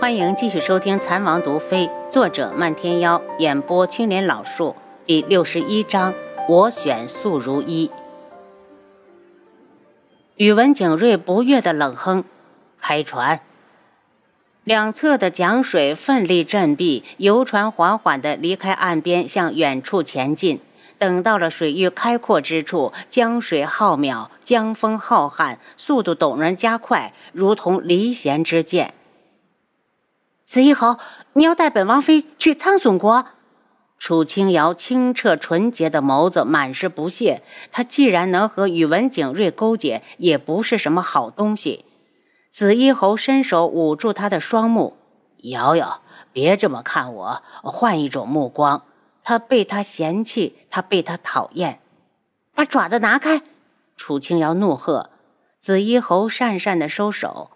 欢迎继续收听《残王毒妃》，作者漫天妖，演播青莲老树，第六十一章。我选素如一。宇文景睿不悦的冷哼：“开船。”两侧的桨水奋力振臂，游船缓缓地离开岸边，向远处前进。等到了水域开阔之处，江水浩渺，江风浩瀚，速度陡然加快，如同离弦之箭。子怡侯，你要带本王妃去苍隼国？楚清瑶清澈纯洁的眸子满是不屑。他既然能和宇文景睿勾结，也不是什么好东西。紫衣侯伸手捂住他的双目：“瑶瑶，别这么看我，换一种目光。”他被他嫌弃，他被他讨厌。把爪子拿开！楚清瑶怒喝。紫衣侯讪讪的收手：“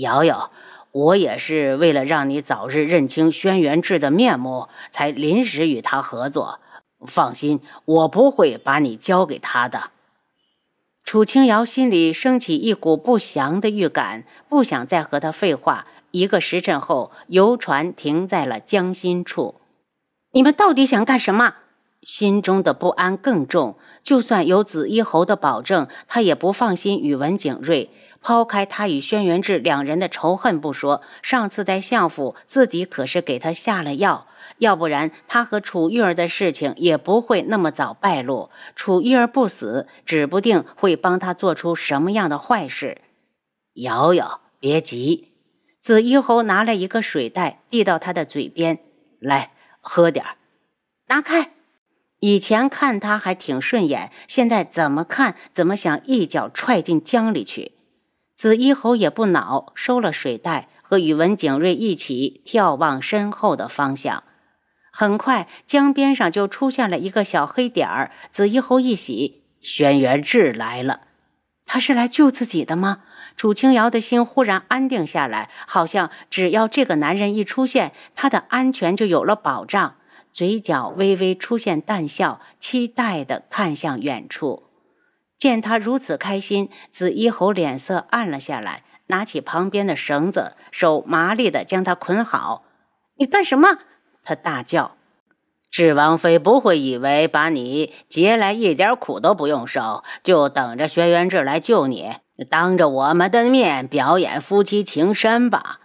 瑶瑶。”我也是为了让你早日认清轩辕志的面目，才临时与他合作。放心，我不会把你交给他的。楚清瑶心里升起一股不祥的预感，不想再和他废话。一个时辰后，游船停在了江心处。你们到底想干什么？心中的不安更重。就算有紫衣侯的保证，他也不放心宇文景睿。抛开他与轩辕志两人的仇恨不说，上次在相府，自己可是给他下了药，要不然他和楚玉儿的事情也不会那么早败露。楚玉儿不死，指不定会帮他做出什么样的坏事。瑶瑶，别急。紫衣侯拿了一个水袋，递到他的嘴边，来喝点。拿开。以前看他还挺顺眼，现在怎么看怎么想一脚踹进江里去。紫衣侯也不恼，收了水袋，和宇文景睿一起眺望身后的方向。很快，江边上就出现了一个小黑点儿。紫衣侯一喜，轩辕志来了，他是来救自己的吗？楚清瑶的心忽然安定下来，好像只要这个男人一出现，他的安全就有了保障。嘴角微微出现淡笑，期待地看向远处。见他如此开心，紫衣侯脸色暗了下来，拿起旁边的绳子，手麻利地将他捆好。你干什么？他大叫。智王妃不会以为把你劫来一点苦都不用受，就等着轩辕志来救你，当着我们的面表演夫妻情深吧？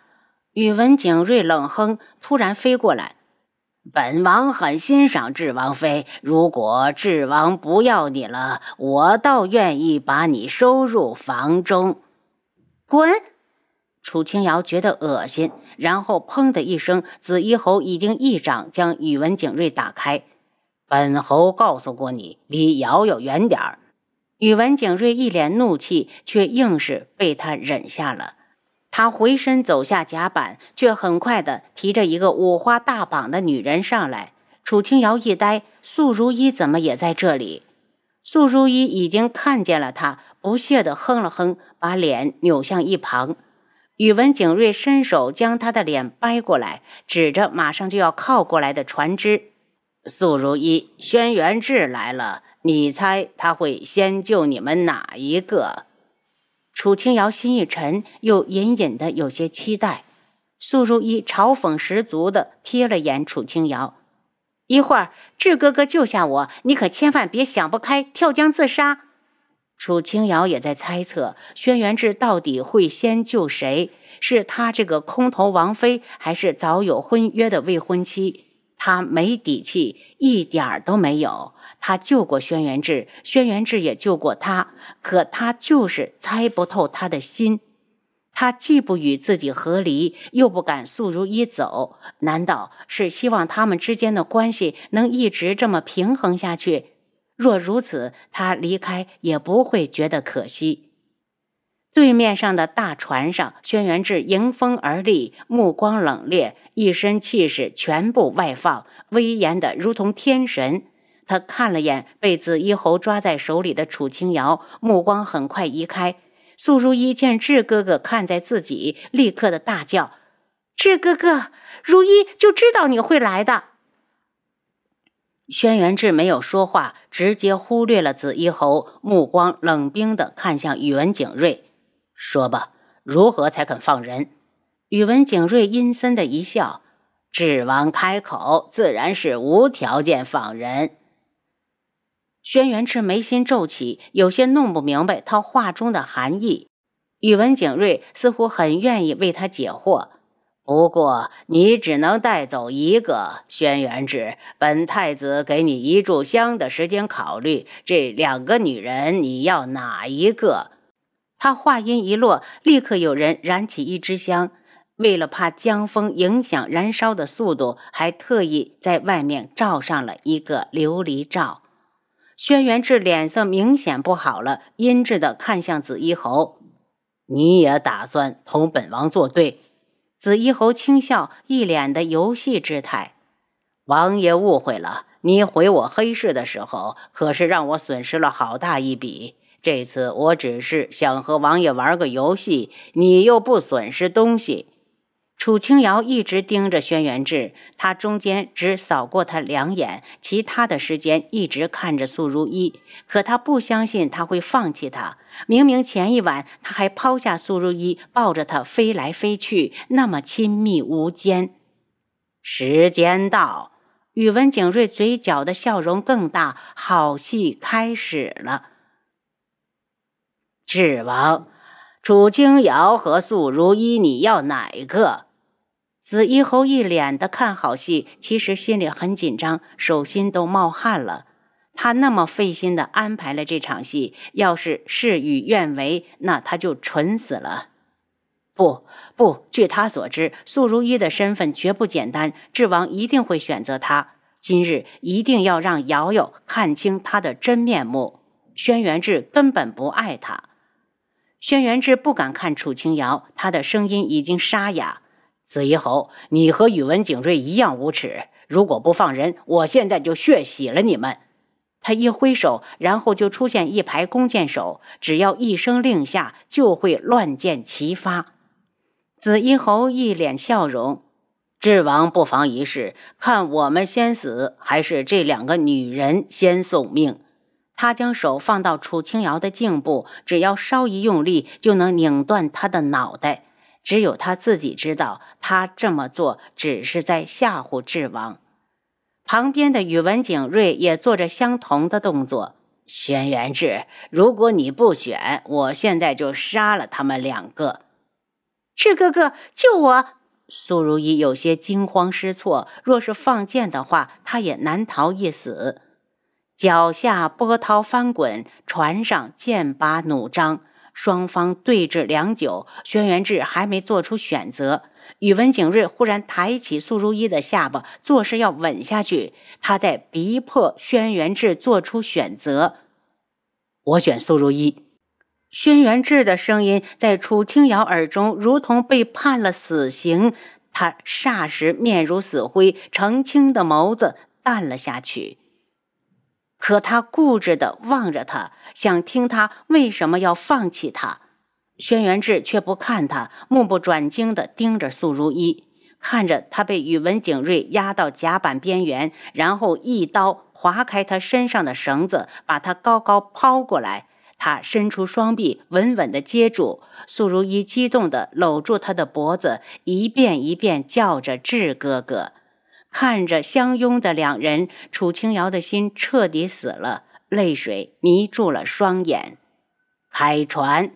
宇文景睿冷哼，突然飞过来。本王很欣赏智王妃，如果智王不要你了，我倒愿意把你收入房中。滚！楚清瑶觉得恶心，然后砰的一声，紫衣侯已经一掌将宇文景睿打开。本侯告诉过你，离瑶瑶远点儿。宇文景睿一脸怒气，却硬是被他忍下了。他回身走下甲板，却很快的提着一个五花大绑的女人上来。楚清瑶一呆，素如一怎么也在这里？素如一已经看见了他，不屑的哼了哼，把脸扭向一旁。宇文景睿伸手将他的脸掰过来，指着马上就要靠过来的船只：“素如一，轩辕志来了，你猜他会先救你们哪一个？”楚清瑶心一沉，又隐隐的有些期待。素如意嘲讽十足的瞥了眼楚清瑶：“一会儿智哥哥救下我，你可千万别想不开跳江自杀。”楚清瑶也在猜测，轩辕志到底会先救谁？是他这个空头王妃，还是早有婚约的未婚妻？他没底气，一点儿都没有。他救过轩辕志，轩辕志也救过他，可他就是猜不透他的心。他既不与自己和离，又不敢素如一走。难道是希望他们之间的关系能一直这么平衡下去？若如此，他离开也不会觉得可惜。对面上的大船上，轩辕志迎风而立，目光冷冽，一身气势全部外放，威严的如同天神。他看了眼被紫衣侯抓在手里的楚清瑶，目光很快移开。素如一见志哥哥看在自己，立刻的大叫：“志哥哥，如一就知道你会来的。”轩辕志没有说话，直接忽略了紫衣侯，目光冷冰的看向宇文景睿。说吧，如何才肯放人？宇文景睿阴森的一笑：“智王开口，自然是无条件放人。”轩辕志眉心皱起，有些弄不明白他话中的含义。宇文景睿似乎很愿意为他解惑。不过，你只能带走一个。轩辕志，本太子给你一炷香的时间考虑，这两个女人，你要哪一个？他话音一落，立刻有人燃起一支香。为了怕江风影响燃烧的速度，还特意在外面罩上了一个琉璃罩。轩辕志脸色明显不好了，阴鸷的看向紫衣侯：“你也打算同本王作对？”紫衣侯轻笑，一脸的游戏之态：“王爷误会了，你毁我黑市的时候，可是让我损失了好大一笔。这次我只是想和王爷玩个游戏，你又不损失东西。”楚清瑶一直盯着轩辕志，他中间只扫过他两眼，其他的时间一直看着素如一。可他不相信他会放弃他。明明前一晚他还抛下素如一，抱着他飞来飞去，那么亲密无间。时间到，宇文景睿嘴角的笑容更大，好戏开始了。智王，楚清瑶和素如一，你要哪个？紫衣侯一脸的看好戏，其实心里很紧张，手心都冒汗了。他那么费心的安排了这场戏，要是事与愿违，那他就蠢死了。不不，据他所知，素如一的身份绝不简单，智王一定会选择他。今日一定要让瑶瑶看清他的真面目。轩辕志根本不爱他。轩辕志不敢看楚清瑶，他的声音已经沙哑。紫衣侯，你和宇文景睿一样无耻！如果不放人，我现在就血洗了你们！他一挥手，然后就出现一排弓箭手，只要一声令下，就会乱箭齐发。紫衣侯一脸笑容：“智王不妨一试，看我们先死，还是这两个女人先送命？”他将手放到楚清瑶的颈部，只要稍一用力，就能拧断她的脑袋。只有他自己知道，他这么做只是在吓唬智王。旁边的宇文景睿也做着相同的动作。轩辕志，如果你不选，我现在就杀了他们两个。志哥哥，救我！苏如意有些惊慌失措。若是放箭的话，他也难逃一死。脚下波涛翻滚，船上剑拔弩张。双方对峙良久，轩辕志还没做出选择。宇文景睿忽然抬起苏如意的下巴，作势要吻下去。他在逼迫轩辕志做出选择。我选苏如意。轩辕志的声音在楚清瑶耳中如同被判了死刑。他霎时面如死灰，澄清的眸子淡了下去。可他固执地望着他，想听他为什么要放弃他。轩辕志却不看他，目不转睛地盯着素如一，看着他被宇文景睿压到甲板边缘，然后一刀划开他身上的绳子，把他高高抛过来。他伸出双臂，稳稳地接住素如一，激动地搂住他的脖子，一遍一遍叫着“志哥哥”。看着相拥的两人，楚清瑶的心彻底死了，泪水迷住了双眼。开船！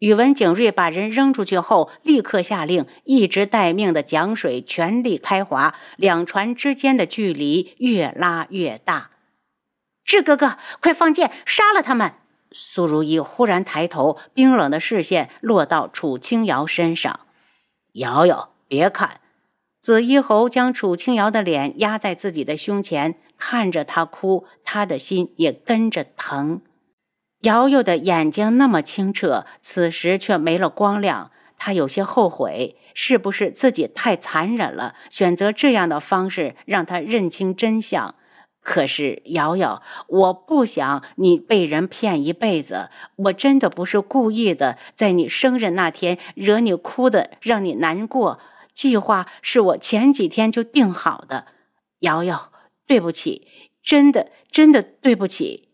宇文景睿把人扔出去后，立刻下令，一直待命的桨水全力开划，两船之间的距离越拉越大。志哥哥，快放箭，杀了他们！苏如意忽然抬头，冰冷的视线落到楚清瑶身上。瑶瑶，别看。紫衣侯将楚清瑶的脸压在自己的胸前，看着她哭，他的心也跟着疼。瑶瑶的眼睛那么清澈，此时却没了光亮。他有些后悔，是不是自己太残忍了，选择这样的方式让他认清真相？可是瑶瑶，我不想你被人骗一辈子。我真的不是故意的，在你生日那天惹你哭的，让你难过。计划是我前几天就定好的，瑶瑶，对不起，真的真的对不起。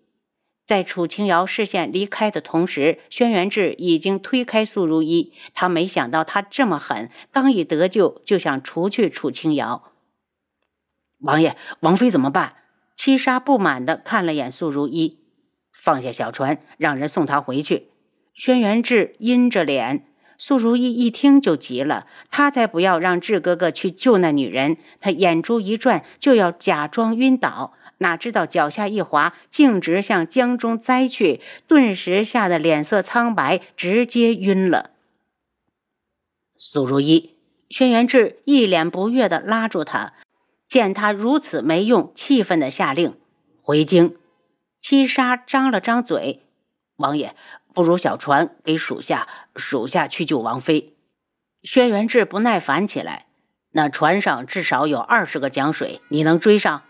在楚清瑶视线离开的同时，轩辕志已经推开苏如意。他没想到他这么狠，刚一得救就想除去楚清瑶。王爷，王妃怎么办？七杀不满地看了眼苏如意，放下小船，让人送她回去。轩辕志阴着脸。苏如意一听就急了，他才不要让志哥哥去救那女人。他眼珠一转，就要假装晕倒，哪知道脚下一滑，径直向江中栽去，顿时吓得脸色苍白，直接晕了。苏如意，轩辕志一脸不悦地拉住他，见他如此没用，气愤地下令回京。七杀张了张嘴，王爷。不如小船给属下，属下去救王妃。轩辕志不耐烦起来。那船上至少有二十个江水，你能追上？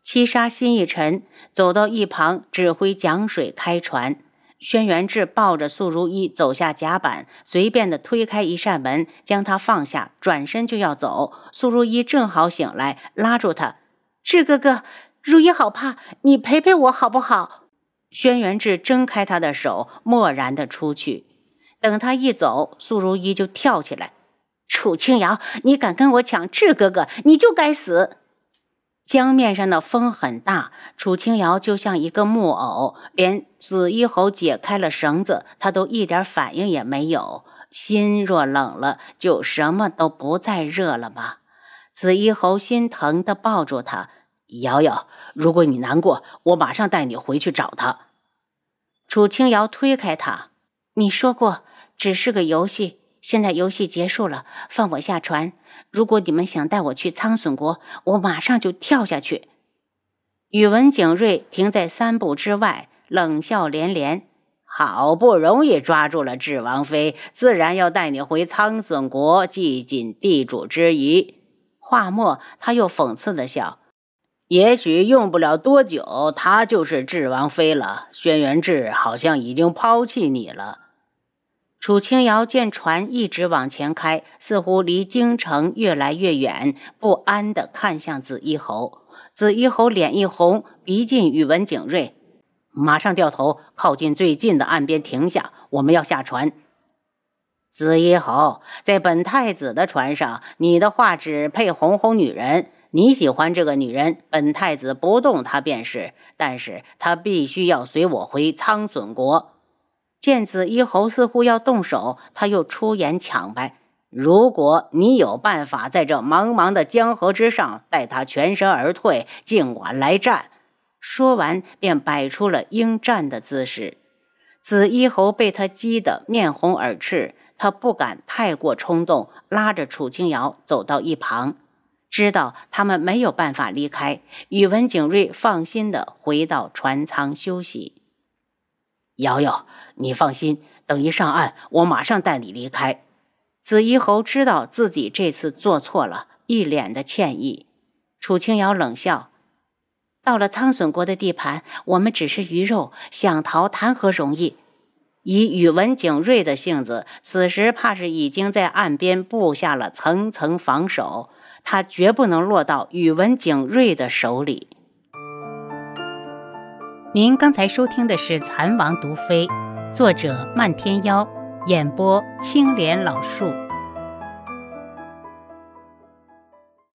七杀心一沉，走到一旁指挥江水开船。轩辕志抱着素如意走下甲板，随便的推开一扇门，将她放下，转身就要走。素如意正好醒来，拉住他：“志哥哥，如意好怕，你陪陪我好不好？”轩辕志挣开他的手，漠然的出去。等他一走，苏如意就跳起来：“楚清瑶，你敢跟我抢志哥哥，你就该死！”江面上的风很大，楚清瑶就像一个木偶，连紫衣侯解开了绳子，他都一点反应也没有。心若冷了，就什么都不再热了吗？紫衣侯心疼的抱住他：“瑶瑶，如果你难过，我马上带你回去找他。”楚清瑶推开他：“你说过只是个游戏，现在游戏结束了，放我下船。如果你们想带我去苍隼国，我马上就跳下去。”宇文景睿停在三步之外，冷笑连连：“好不容易抓住了智王妃，自然要带你回苍隼国，祭尽地主之谊。”话末，他又讽刺的笑。也许用不了多久，她就是智王妃了。轩辕志好像已经抛弃你了。楚清瑶见船一直往前开，似乎离京城越来越远，不安地看向紫衣侯。紫衣侯脸一红，逼近宇文景睿，马上掉头靠近最近的岸边停下，我们要下船。紫衣侯，在本太子的船上，你的话只配哄哄女人。你喜欢这个女人，本太子不动她便是，但是她必须要随我回苍隼国。见紫衣侯似乎要动手，他又出言抢白：“如果你有办法在这茫茫的江河之上带她全身而退，尽管来战。”说完便摆出了应战的姿势。紫衣侯被他激得面红耳赤，他不敢太过冲动，拉着楚清瑶走到一旁。知道他们没有办法离开，宇文景睿放心的回到船舱休息。瑶瑶，你放心，等一上岸，我马上带你离开。紫衣侯知道自己这次做错了，一脸的歉意。楚清瑶冷笑：“到了苍隼国的地盘，我们只是鱼肉，想逃谈何容易？”以宇文景睿的性子，此时怕是已经在岸边布下了层层防守。他绝不能落到宇文景睿的手里。您刚才收听的是《蚕王毒妃》，作者漫天妖，演播青莲老树。